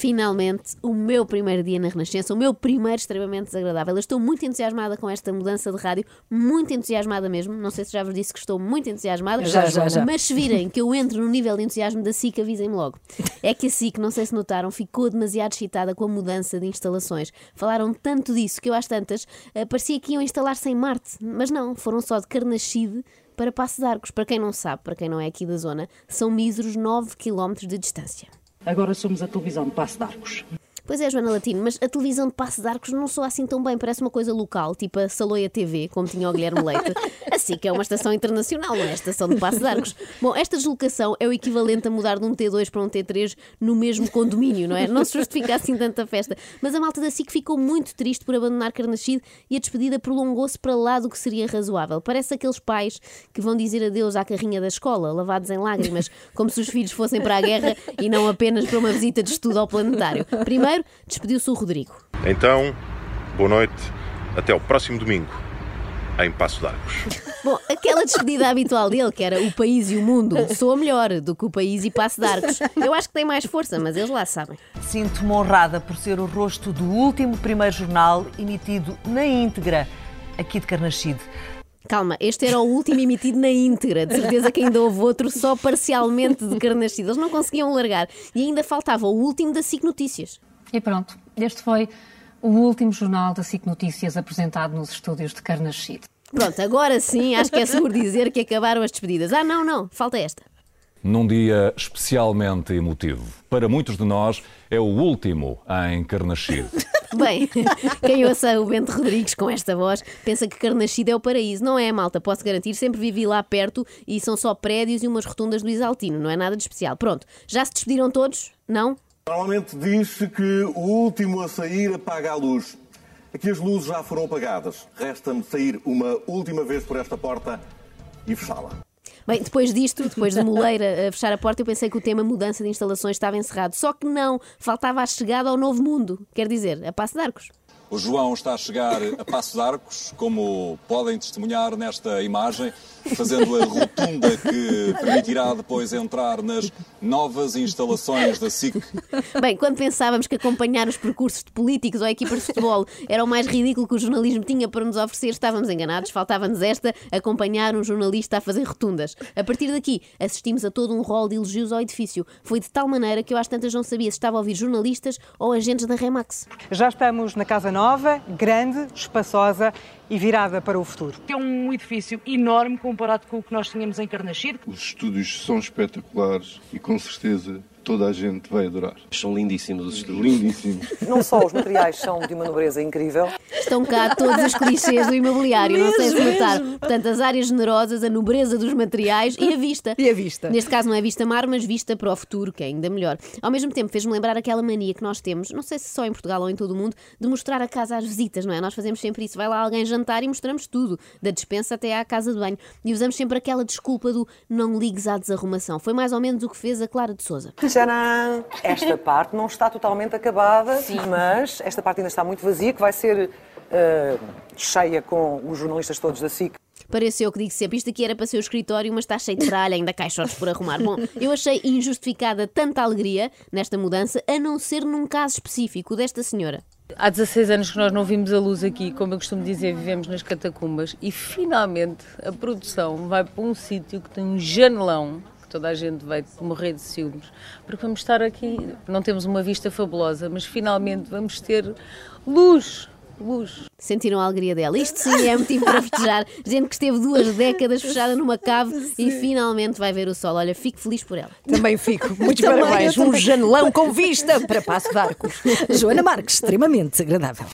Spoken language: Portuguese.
Finalmente, o meu primeiro dia na Renascença, o meu primeiro extremamente desagradável. Eu estou muito entusiasmada com esta mudança de rádio, muito entusiasmada mesmo. Não sei se já vos disse que estou muito entusiasmada, Já, já, já. mas se virem que eu entro no nível de entusiasmo da SIC, avisem-me logo. É que a SIC, não sei se notaram, ficou demasiado excitada com a mudança de instalações. Falaram tanto disso que eu às tantas eh, parecia que iam instalar-se em Marte, mas não, foram só de Carnaxide para Passo de Arcos. Para quem não sabe, para quem não é aqui da zona, são míseros 9 km de distância. Agora somos a televisão de Passo de Arcos. Pois é, Joana Latino, mas a televisão de Passo de Arcos não soa assim tão bem, parece uma coisa local, tipo a Saloia TV, como tinha o Guilherme Leite. Assim que é uma estação internacional, não é? A estação de Passo de Arcos. Bom, esta deslocação é o equivalente a mudar de um T2 para um T3 no mesmo condomínio, não é? Não se justifica assim tanta festa. Mas a malta da SIC ficou muito triste por abandonar Carnaxide e a despedida prolongou-se para lá do que seria razoável. Parece aqueles pais que vão dizer adeus à carrinha da escola, lavados em lágrimas, como se os filhos fossem para a guerra e não apenas para uma visita de estudo ao planetário. Primeiro, despediu-se o Rodrigo. Então, boa noite, até o próximo domingo, em Passo de Arcos. Bom, aquela despedida habitual dele, que era o país e o mundo, soa melhor do que o país e Passo de Arcos. Eu acho que tem mais força, mas eles lá sabem. Sinto-me honrada por ser o rosto do último primeiro jornal emitido na íntegra aqui de Carnaxide. Calma, este era o último emitido na íntegra. De certeza que ainda houve outro só parcialmente de Carnaxide. Eles não conseguiam largar. E ainda faltava o último da SIC Notícias. E pronto, este foi o último jornal da SIC Notícias apresentado nos estúdios de Carnaxide. Pronto, agora sim, acho que é seguro dizer que acabaram as despedidas. Ah, não, não, falta esta. Num dia especialmente emotivo. Para muitos de nós, é o último em Carnaxide. Bem, quem ouça o Bento Rodrigues com esta voz pensa que Carnaxide é o paraíso. Não é, malta, posso garantir, sempre vivi lá perto e são só prédios e umas rotundas do Isaltino, não é nada de especial. Pronto, já se despediram todos? Não? Normalmente diz-se que o último a sair apaga a luz. Aqui as luzes já foram apagadas. Resta-me sair uma última vez por esta porta e fechá-la. Bem, depois disto, depois de Moleira a fechar a porta, eu pensei que o tema mudança de instalações estava encerrado. Só que não, faltava a chegada ao novo mundo. Quer dizer, a Passo de Arcos. O João está a chegar a Passos de Arcos, como podem testemunhar nesta imagem, fazendo a rotunda que permitirá depois entrar nas novas instalações da SIC. Bem, quando pensávamos que acompanhar os percursos de políticos ou equipas de futebol era o mais ridículo que o jornalismo tinha para nos oferecer, estávamos enganados. Faltava-nos esta, acompanhar um jornalista a fazer rotundas. A partir daqui, assistimos a todo um rol de elogios ao edifício. Foi de tal maneira que eu às tantas não sabia se estava a ouvir jornalistas ou agentes da Remax. Já estamos na Casa Nova, grande, espaçosa e virada para o futuro. É um edifício enorme comparado com o que nós tínhamos em Carnaxide. Os estúdios são espetaculares e com certeza toda a gente vai adorar. São lindíssimos os estúdios. Lindíssimos. Não só os materiais são de uma nobreza incrível, Estão cá todos os clichês do imobiliário, não sei se notaram. Portanto, as áreas generosas, a nobreza dos materiais e a vista. E a vista? Neste caso não é vista mar, mas vista para o futuro, que é ainda melhor. Ao mesmo tempo, fez-me lembrar aquela mania que nós temos, não sei se só em Portugal ou em todo o mundo, de mostrar a casa às visitas, não é? Nós fazemos sempre isso. Vai lá alguém jantar e mostramos tudo, da despensa até à casa de banho. E usamos sempre aquela desculpa do não ligues à desarrumação. Foi mais ou menos o que fez a Clara de Souza. Tcharam! Esta parte não está totalmente acabada, mas esta parte ainda está muito vazia, que vai ser eh, cheia com os jornalistas todos da SIC. Pareceu eu que digo sempre, isto aqui era para ser o escritório, mas está cheio de tralha, ainda caixotes por arrumar. Bom, eu achei injustificada tanta alegria nesta mudança, a não ser num caso específico, o desta senhora. Há 16 anos que nós não vimos a luz aqui, como eu costumo dizer, vivemos nas catacumbas e finalmente a produção vai para um sítio que tem um janelão que toda a gente vai morrer de ciúmes, porque vamos estar aqui, não temos uma vista fabulosa, mas finalmente vamos ter luz, luz. Sentiram a alegria dela. Isto sim é motivo para festejar. Gente que esteve duas décadas fechada numa cave e finalmente vai ver o sol. Olha, fico feliz por ela. Também fico. Muitos parabéns. Um janelão com vista para Passo de Arcos. Joana Marques, extremamente desagradável.